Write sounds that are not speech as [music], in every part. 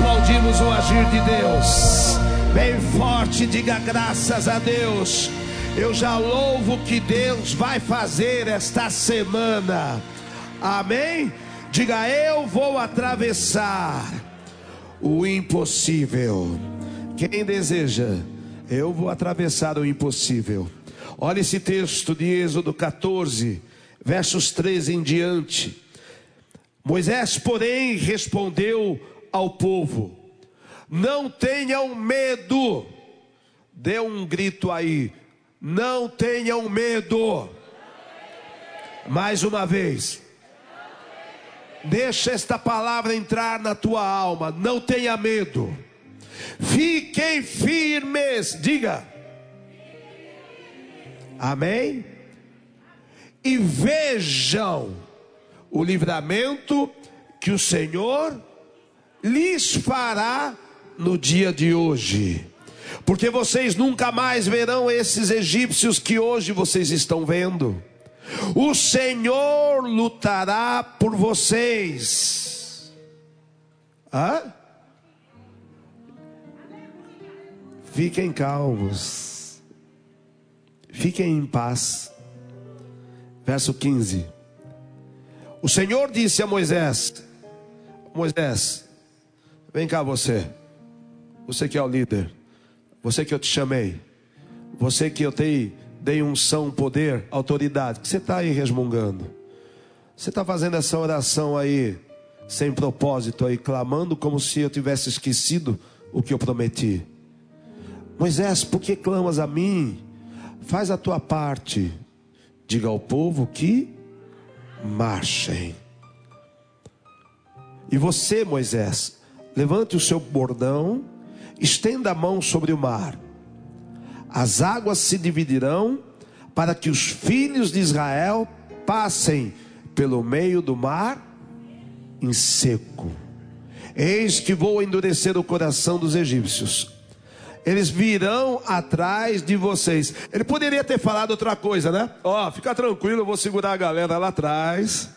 aplaudimos o agir de Deus. Bem forte, diga graças a Deus. Eu já louvo que Deus vai fazer esta semana. Amém? Diga eu vou atravessar o impossível. Quem deseja, eu vou atravessar o impossível. Olha esse texto de Êxodo 14, versos 13 em diante. Moisés, porém, respondeu ao povo: Não tenham medo. Dê um grito aí. Não tenham medo. Mais uma vez. Deixa esta palavra entrar na tua alma. Não tenha medo. Fiquem firmes. Diga. Amém? E vejam o livramento que o Senhor lhes fará no dia de hoje. Porque vocês nunca mais verão esses egípcios que hoje vocês estão vendo. O Senhor lutará por vocês. Hã? Fiquem calmos. Fiquem em paz. Verso 15. O Senhor disse a Moisés: Moisés, vem cá você. Você que é o líder. Você que eu te chamei. Você que eu te dei unção, poder, autoridade. que você está aí resmungando? Você está fazendo essa oração aí, sem propósito, aí, clamando como se eu tivesse esquecido o que eu prometi. Moisés, por que clamas a mim? Faz a tua parte. Diga ao povo que marchem. E você, Moisés, levante o seu bordão, estenda a mão sobre o mar as águas se dividirão para que os filhos de Israel passem pelo meio do mar em seco. Eis que vou endurecer o coração dos egípcios. Eles virão atrás de vocês. Ele poderia ter falado outra coisa, né? Ó, oh, fica tranquilo, eu vou segurar a galera lá atrás.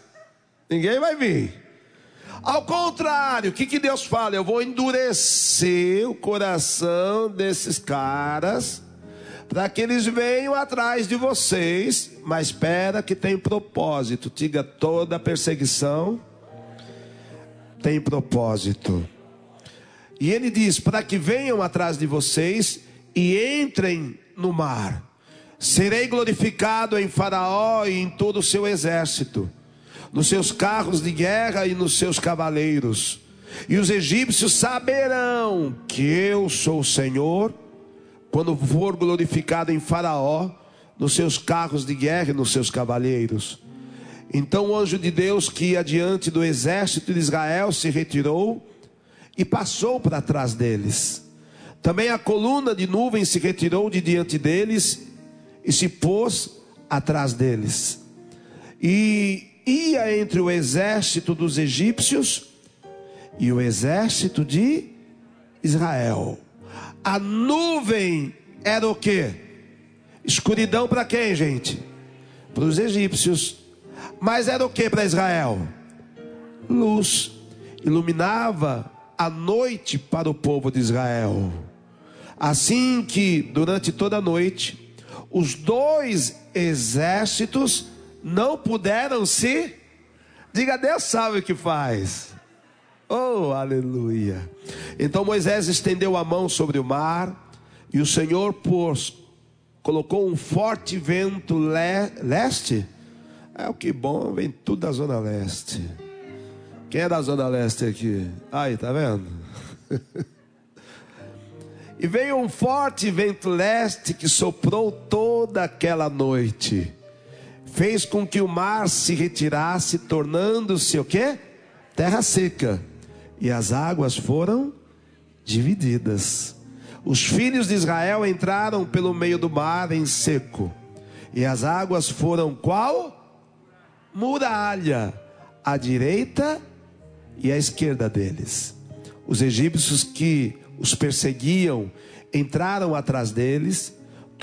Ninguém vai vir. Ao contrário, o que, que Deus fala? Eu vou endurecer o coração desses caras para que eles venham atrás de vocês, mas espera que tem propósito. Diga toda perseguição tem propósito. E ele diz: para que venham atrás de vocês e entrem no mar. Serei glorificado em Faraó e em todo o seu exército, nos seus carros de guerra e nos seus cavaleiros. E os egípcios saberão que eu sou o Senhor quando for glorificado em Faraó, nos seus carros de guerra e nos seus cavaleiros. Então o anjo de Deus que ia diante do exército de Israel se retirou e passou para trás deles. Também a coluna de nuvem se retirou de diante deles e se pôs atrás deles. E ia entre o exército dos egípcios e o exército de Israel. A nuvem era o que? Escuridão para quem, gente? Para os egípcios. Mas era o que para Israel? Luz. Iluminava a noite para o povo de Israel. Assim que durante toda a noite, os dois exércitos não puderam se. Diga, Deus sabe o que faz. Oh, aleluia. Então Moisés estendeu a mão sobre o mar, e o Senhor pôs, colocou um forte vento le, leste. É o que bom, vem tudo da zona leste. Quem é da zona leste aqui? Aí, tá vendo? [laughs] e veio um forte vento leste que soprou toda aquela noite. Fez com que o mar se retirasse, tornando-se o quê? Terra seca e as águas foram divididas. Os filhos de Israel entraram pelo meio do mar em seco, e as águas foram qual? Muralha, à direita e à esquerda deles. Os egípcios que os perseguiam entraram atrás deles,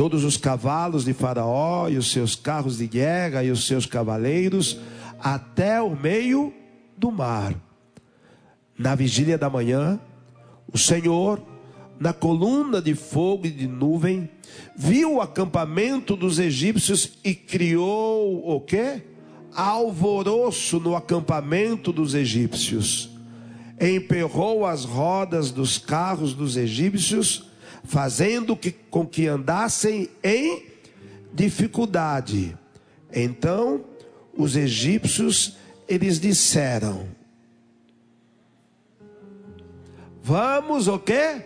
todos os cavalos de Faraó e os seus carros de guerra e os seus cavaleiros, até o meio do mar na vigília da manhã, O Senhor, na coluna de fogo e de nuvem, viu o acampamento dos egípcios e criou o quê? Alvoroço no acampamento dos egípcios. Emperrou as rodas dos carros dos egípcios, fazendo que, com que andassem em dificuldade. Então os egípcios eles disseram: Vamos o quê?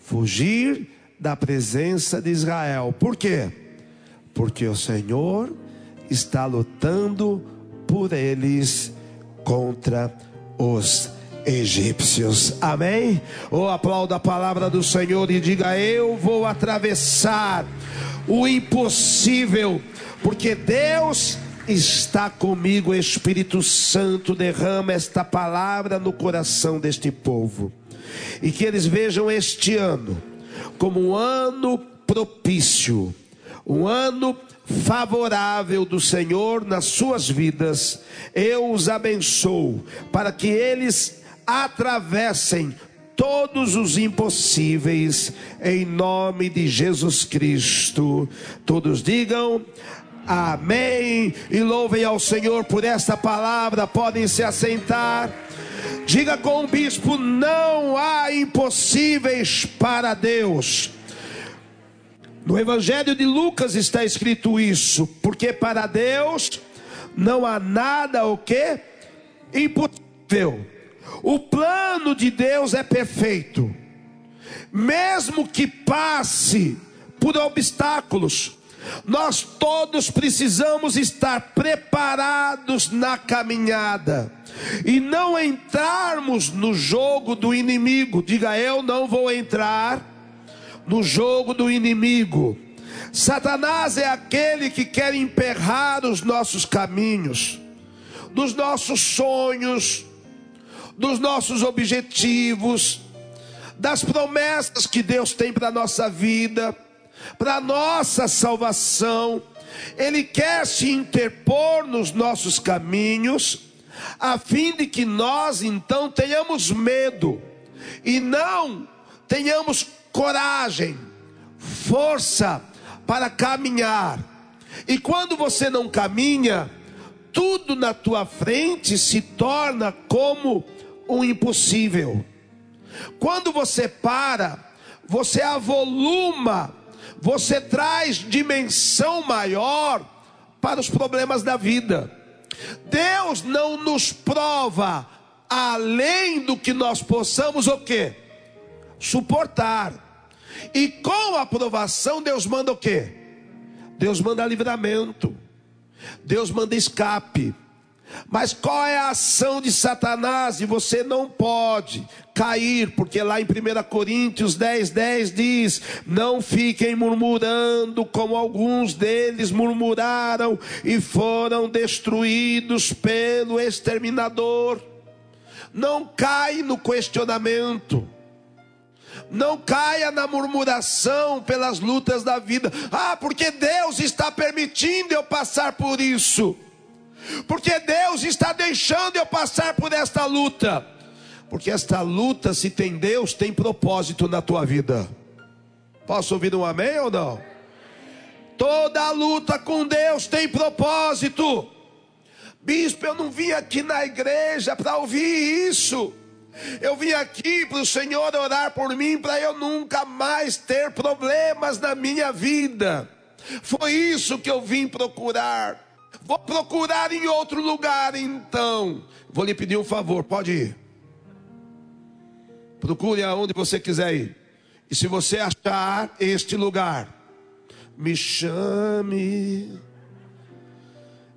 Fugir da presença de Israel. Por quê? Porque o Senhor está lutando por eles contra os egípcios. Amém? Ou aplauda a palavra do Senhor e diga: Eu vou atravessar o impossível, porque Deus está comigo, Espírito Santo, derrama esta palavra no coração deste povo. E que eles vejam este ano como um ano propício, um ano favorável do Senhor nas suas vidas. Eu os abençoo para que eles atravessem todos os impossíveis em nome de Jesus Cristo. Todos digam Amém. E louvem ao Senhor por esta palavra. Podem se assentar. Diga com o bispo: não há impossíveis para Deus. No Evangelho de Lucas está escrito isso, porque para Deus não há nada o que impossível. O plano de Deus é perfeito. Mesmo que passe por obstáculos, nós todos precisamos estar preparados na caminhada e não entrarmos no jogo do inimigo. Diga eu não vou entrar no jogo do inimigo. Satanás é aquele que quer emperrar os nossos caminhos, dos nossos sonhos, dos nossos objetivos, das promessas que Deus tem para a nossa vida para nossa salvação. Ele quer se interpor nos nossos caminhos, a fim de que nós então tenhamos medo e não tenhamos coragem, força para caminhar. E quando você não caminha, tudo na tua frente se torna como um impossível. Quando você para, você avoluma você traz dimensão maior para os problemas da vida. Deus não nos prova além do que nós possamos o quê? Suportar. E com a aprovação Deus manda o quê? Deus manda livramento. Deus manda escape. Mas qual é a ação de Satanás? E você não pode cair, porque lá em 1 Coríntios 10, 10 diz: Não fiquem murmurando, como alguns deles murmuraram e foram destruídos pelo exterminador. Não cai no questionamento. Não caia na murmuração pelas lutas da vida. Ah, porque Deus está permitindo eu passar por isso porque Deus está deixando eu passar por esta luta, porque esta luta, se tem Deus, tem propósito na tua vida. Posso ouvir um amém ou não? Toda luta com Deus tem propósito. Bispo, eu não vim aqui na igreja para ouvir isso. Eu vim aqui para o Senhor orar por mim, para eu nunca mais ter problemas na minha vida. Foi isso que eu vim procurar. Vou procurar em outro lugar então. Vou lhe pedir um favor, pode ir. Procure aonde você quiser ir. E se você achar este lugar, me chame,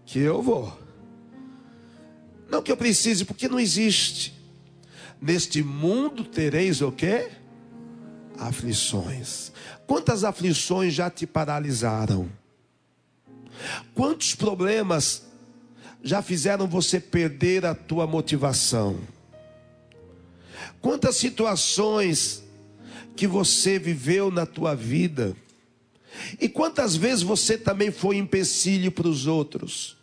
que eu vou. Não que eu precise, porque não existe. Neste mundo tereis o quê? Aflições. Quantas aflições já te paralisaram? Quantos problemas já fizeram você perder a tua motivação? Quantas situações que você viveu na tua vida? E quantas vezes você também foi empecilho para os outros?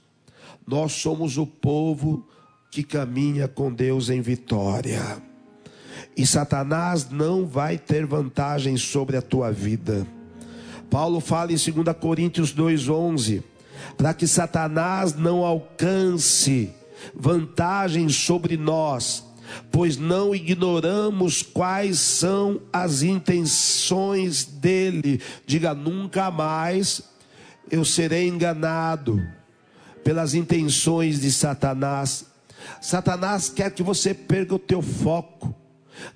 Nós somos o povo que caminha com Deus em vitória. e Satanás não vai ter vantagem sobre a tua vida. Paulo fala em 2 Coríntios 2,11: para que Satanás não alcance vantagem sobre nós, pois não ignoramos quais são as intenções dele. Diga nunca mais eu serei enganado pelas intenções de Satanás. Satanás quer que você perca o teu foco.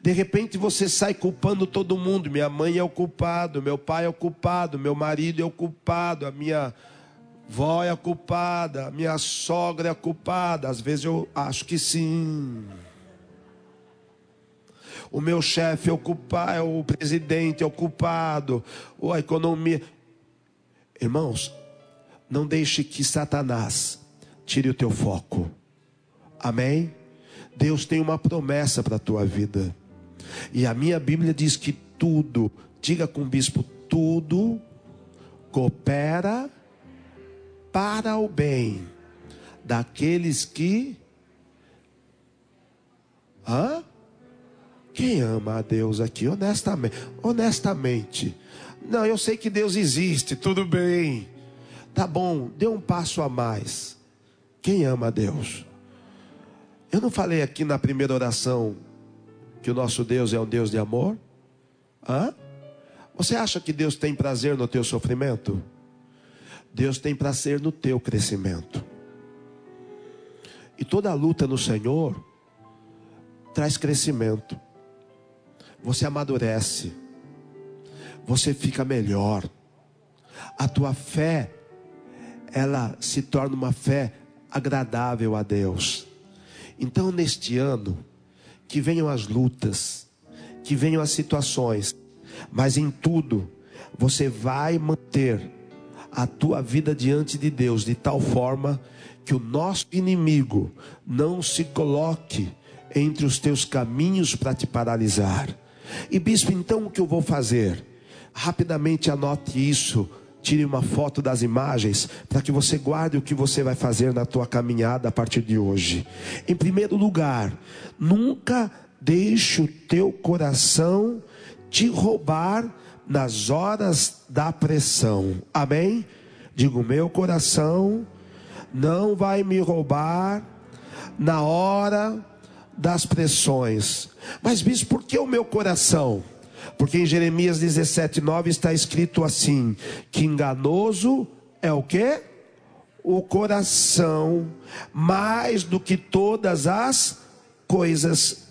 De repente você sai culpando todo mundo. Minha mãe é o culpado, meu pai é o culpado, meu marido é o culpado, a minha vó é a culpada, a minha sogra é a culpada. Às vezes eu acho que sim. O meu chefe é o culpado, é o presidente é o culpado, ou a economia. Irmãos, não deixe que Satanás tire o teu foco. Amém? Deus tem uma promessa para a tua vida. E a minha Bíblia diz que tudo, diga com o bispo, tudo coopera para o bem daqueles que. Hã? Quem ama a Deus aqui, honestamente? Honestamente. Não, eu sei que Deus existe, tudo bem. Tá bom, dê um passo a mais. Quem ama a Deus? Eu não falei aqui na primeira oração que o nosso Deus é um Deus de amor? Hã? Você acha que Deus tem prazer no teu sofrimento? Deus tem prazer no teu crescimento. E toda luta no Senhor traz crescimento. Você amadurece você fica melhor. A tua fé, ela se torna uma fé agradável a Deus. Então, neste ano, que venham as lutas, que venham as situações, mas em tudo, você vai manter a tua vida diante de Deus de tal forma que o nosso inimigo não se coloque entre os teus caminhos para te paralisar. E bispo, então o que eu vou fazer? Rapidamente anote isso. Tire uma foto das imagens para que você guarde o que você vai fazer na tua caminhada a partir de hoje. Em primeiro lugar, nunca deixe o teu coração te roubar nas horas da pressão. Amém? Digo, meu coração não vai me roubar na hora das pressões. Mas, bispo, por que o meu coração? Porque em Jeremias 17, 9 está escrito assim: que enganoso é o que? O coração, mais do que todas as coisas,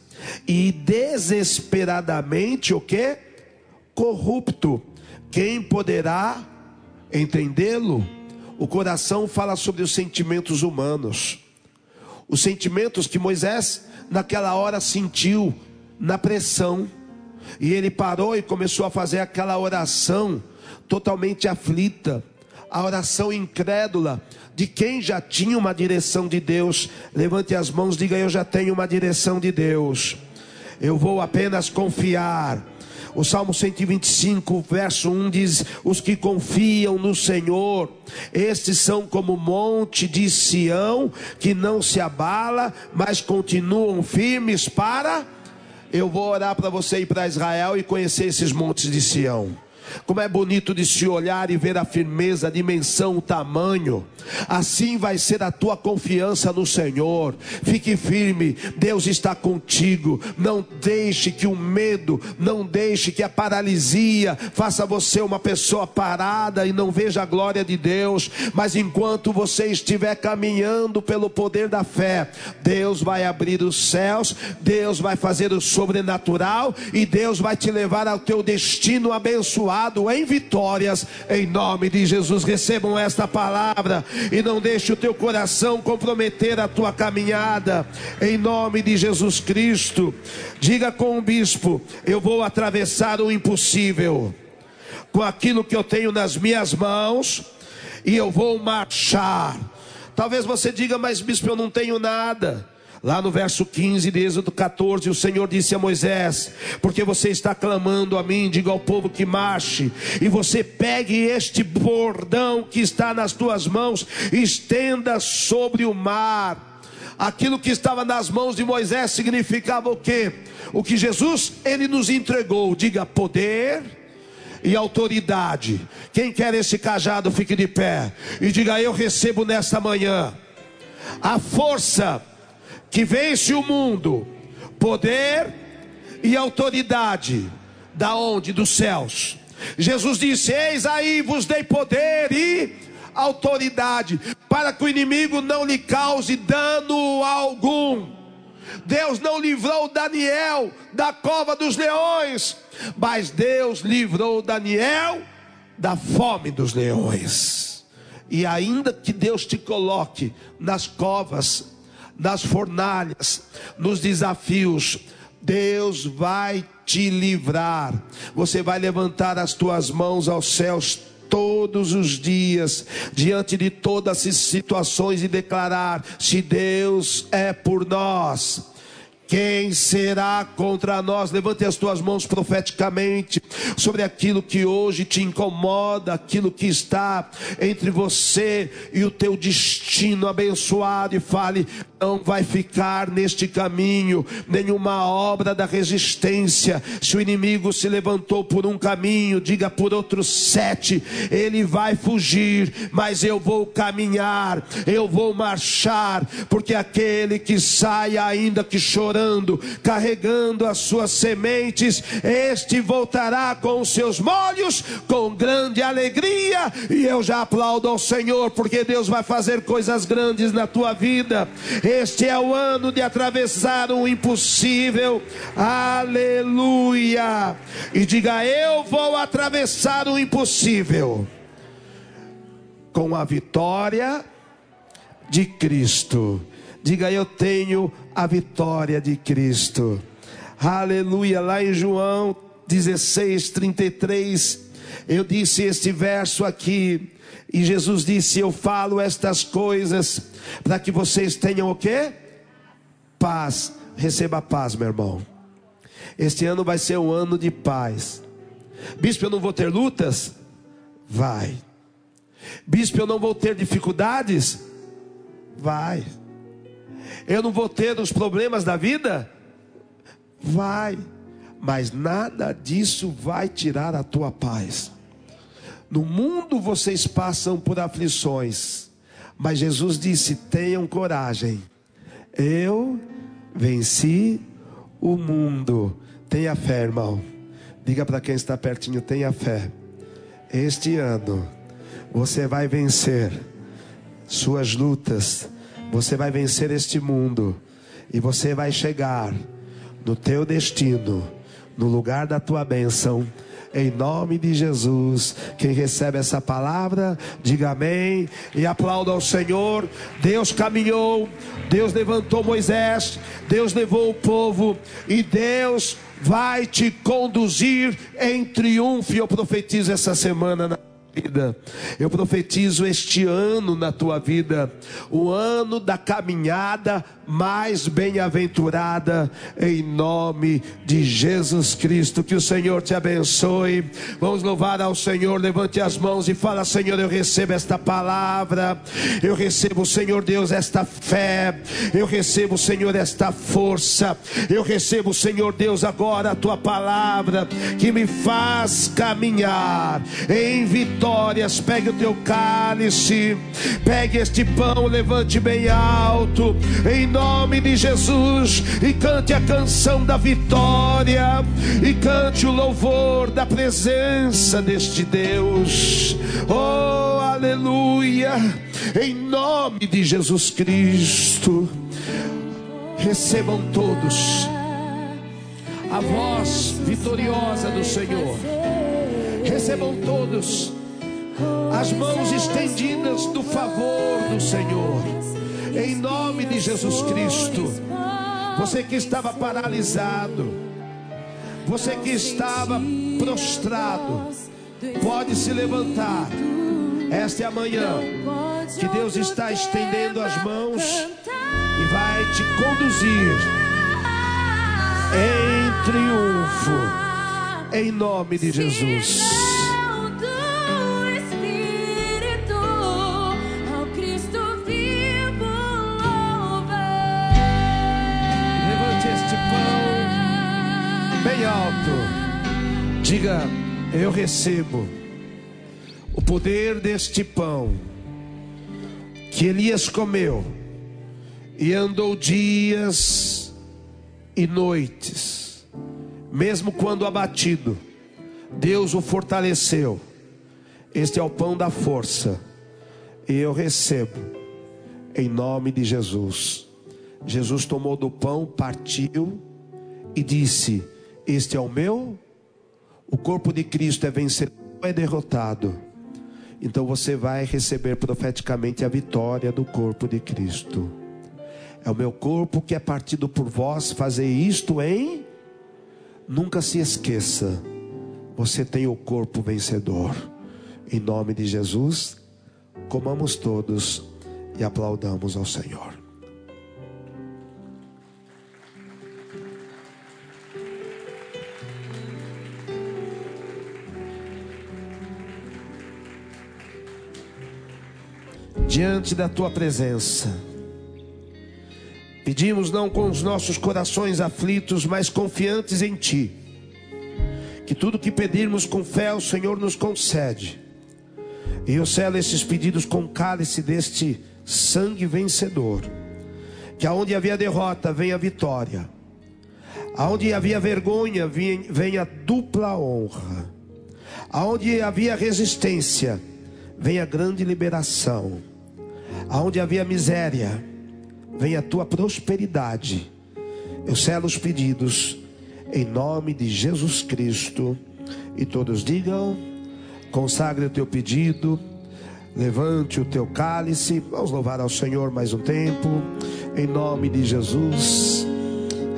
e desesperadamente o que? Corrupto. Quem poderá entendê-lo? O coração fala sobre os sentimentos humanos. Os sentimentos que Moisés naquela hora sentiu na pressão e ele parou e começou a fazer aquela oração totalmente aflita, a oração incrédula de quem já tinha uma direção de Deus. Levante as mãos, diga: Eu já tenho uma direção de Deus. Eu vou apenas confiar. O Salmo 125, verso 1 diz: Os que confiam no Senhor, estes são como o monte de Sião, que não se abala, mas continuam firmes para eu vou orar para você ir para Israel e conhecer esses montes de Sião. Como é bonito de se olhar e ver a firmeza, a dimensão, o tamanho. Assim vai ser a tua confiança no Senhor. Fique firme, Deus está contigo. Não deixe que o medo, não deixe que a paralisia faça você uma pessoa parada e não veja a glória de Deus. Mas enquanto você estiver caminhando pelo poder da fé, Deus vai abrir os céus, Deus vai fazer o sobrenatural e Deus vai te levar ao teu destino abençoado em vitórias, em nome de Jesus. Recebam esta palavra e não deixe o teu coração comprometer a tua caminhada, em nome de Jesus Cristo. Diga com o bispo: Eu vou atravessar o impossível com aquilo que eu tenho nas minhas mãos e eu vou marchar. Talvez você diga, mas bispo, eu não tenho nada. Lá no verso 15 de Êxodo 14, o Senhor disse a Moisés: Porque você está clamando a mim, diga ao povo que marche, e você pegue este bordão que está nas tuas mãos, estenda sobre o mar Aquilo que estava nas mãos de Moisés significava o quê? O que Jesus ele nos entregou, diga poder e autoridade. Quem quer esse cajado, fique de pé e diga: Eu recebo nesta manhã a força que vence o mundo, poder e autoridade. Da onde? Dos céus. Jesus disse: Eis aí vos dei poder e autoridade, para que o inimigo não lhe cause dano algum. Deus não livrou Daniel da cova dos leões, mas Deus livrou Daniel da fome dos leões. E ainda que Deus te coloque nas covas, nas fornalhas, nos desafios, Deus vai te livrar. Você vai levantar as tuas mãos aos céus todos os dias, diante de todas as situações e declarar: se Deus é por nós, quem será contra nós? Levante as tuas mãos profeticamente sobre aquilo que hoje te incomoda, aquilo que está entre você e o teu destino abençoado, e fale: não vai ficar neste caminho nenhuma obra da resistência. Se o inimigo se levantou por um caminho, diga por outros sete, ele vai fugir, mas eu vou caminhar, eu vou marchar, porque aquele que sai ainda que carregando as suas sementes, este voltará com os seus molhos com grande alegria, e eu já aplaudo ao Senhor, porque Deus vai fazer coisas grandes na tua vida. Este é o ano de atravessar o impossível. Aleluia. E diga: Eu vou atravessar o impossível com a vitória de Cristo. Diga: Eu tenho a vitória de Cristo. Aleluia. Lá em João 16, 33, eu disse este verso aqui. E Jesus disse: Eu falo estas coisas para que vocês tenham o quê? Paz. Receba paz, meu irmão. Este ano vai ser um ano de paz. Bispo, eu não vou ter lutas? Vai. Bispo, eu não vou ter dificuldades? Vai. Eu não vou ter os problemas da vida? Vai. Mas nada disso vai tirar a tua paz. No mundo vocês passam por aflições, mas Jesus disse: tenham coragem, eu venci o mundo. Tenha fé, irmão. Diga para quem está pertinho: tenha fé. Este ano você vai vencer suas lutas, você vai vencer este mundo e você vai chegar no teu destino, no lugar da tua bênção em nome de Jesus. Quem recebe essa palavra, diga amém e aplauda ao Senhor. Deus caminhou, Deus levantou Moisés, Deus levou o povo e Deus vai te conduzir em triunfo. Eu profetizo essa semana na vida. Eu profetizo este ano na tua vida, o ano da caminhada mais bem-aventurada, em nome de Jesus Cristo. Que o Senhor te abençoe. Vamos louvar ao Senhor. Levante as mãos e fala: Senhor, eu recebo esta palavra. Eu recebo, Senhor Deus, esta fé. Eu recebo, Senhor, esta força. Eu recebo, Senhor Deus, agora a tua palavra que me faz caminhar em vitórias. Pegue o teu cálice, pegue este pão, levante bem alto. Em nome de Jesus e cante a canção da vitória e cante o louvor da presença deste Deus. Oh, aleluia! Em nome de Jesus Cristo, recebam todos a voz vitoriosa do Senhor. Recebam todos as mãos estendidas do favor do Senhor em nome de Jesus Cristo. Você que estava paralisado, você que estava prostrado, pode se levantar. Esta é a manhã que Deus está estendendo as mãos e vai te conduzir em triunfo, em nome de Jesus. Diga: Eu recebo o poder deste pão que Elias comeu e andou dias e noites, mesmo quando abatido, Deus o fortaleceu. Este é o pão da força, e eu recebo, em nome de Jesus. Jesus tomou do pão, partiu e disse: Este é o meu. O corpo de Cristo é vencedor é derrotado? Então você vai receber profeticamente a vitória do corpo de Cristo. É o meu corpo que é partido por vós, fazer isto em. Nunca se esqueça, você tem o corpo vencedor. Em nome de Jesus, comamos todos e aplaudamos ao Senhor. Diante da tua presença. Pedimos não com os nossos corações aflitos, mas confiantes em ti. Que tudo que pedirmos com fé o Senhor nos concede. E eu selo esses pedidos com cálice deste sangue vencedor. Que aonde havia derrota, venha vitória. Aonde havia vergonha, venha dupla honra. Aonde havia resistência, venha grande liberação. Aonde havia miséria, vem a tua prosperidade. Eu selo os pedidos em nome de Jesus Cristo. E todos digam: consagre o teu pedido, levante o teu cálice. Vamos louvar ao Senhor mais um tempo, em nome de Jesus.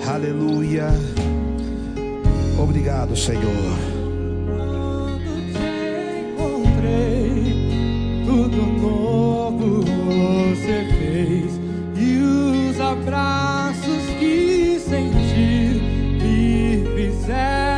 Aleluia. Obrigado, Senhor. Quando te encontrei, tudo novo você fez. E os abraços que senti me fizeram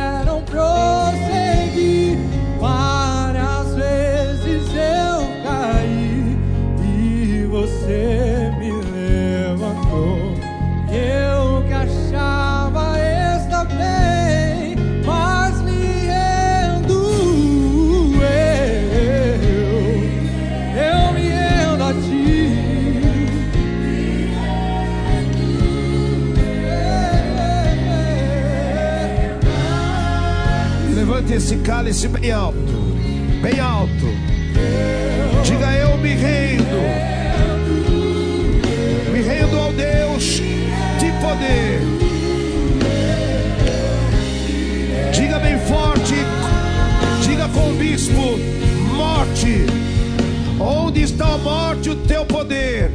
Levante esse cálice bem alto, bem alto. Diga eu me rendo, me rendo ao Deus de poder. Diga bem forte, diga com o bispo: morte. Onde está a morte, o teu poder?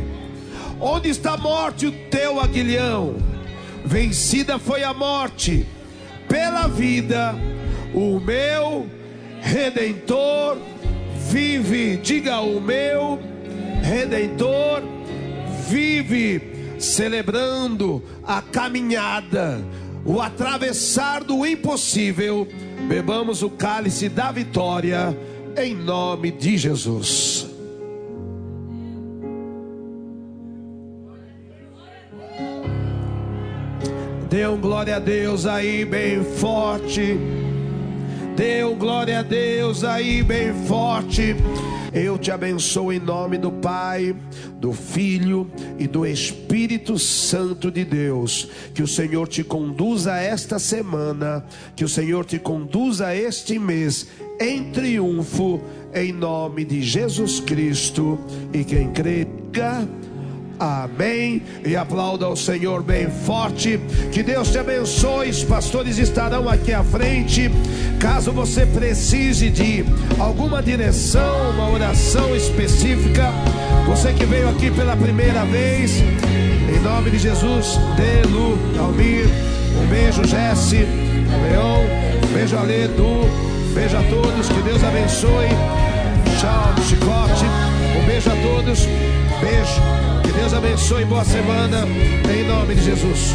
Onde está a morte, o teu aguilhão? Vencida foi a morte pela vida, o meu redentor vive. Diga o meu redentor vive, celebrando a caminhada, o atravessar do impossível. Bebamos o cálice da vitória em nome de Jesus. Dê um glória a Deus aí bem forte. Dê um glória a Deus aí bem forte. Eu te abençoo em nome do Pai, do Filho e do Espírito Santo de Deus. Que o Senhor te conduza esta semana, que o Senhor te conduza este mês em triunfo, em nome de Jesus Cristo. E quem crê, diga. Amém. E aplauda ao Senhor bem forte. Que Deus te abençoe. Os pastores estarão aqui à frente. Caso você precise de alguma direção, uma oração específica, você que veio aqui pela primeira vez, em nome de Jesus, Delu, Almir, um beijo, Jesse, Leão, um beijo, Ale, Du, um beijo a todos. Que Deus abençoe. Tchau, chicote. Um beijo a todos. Beijo. Que Deus abençoe. Boa semana. Em nome de Jesus.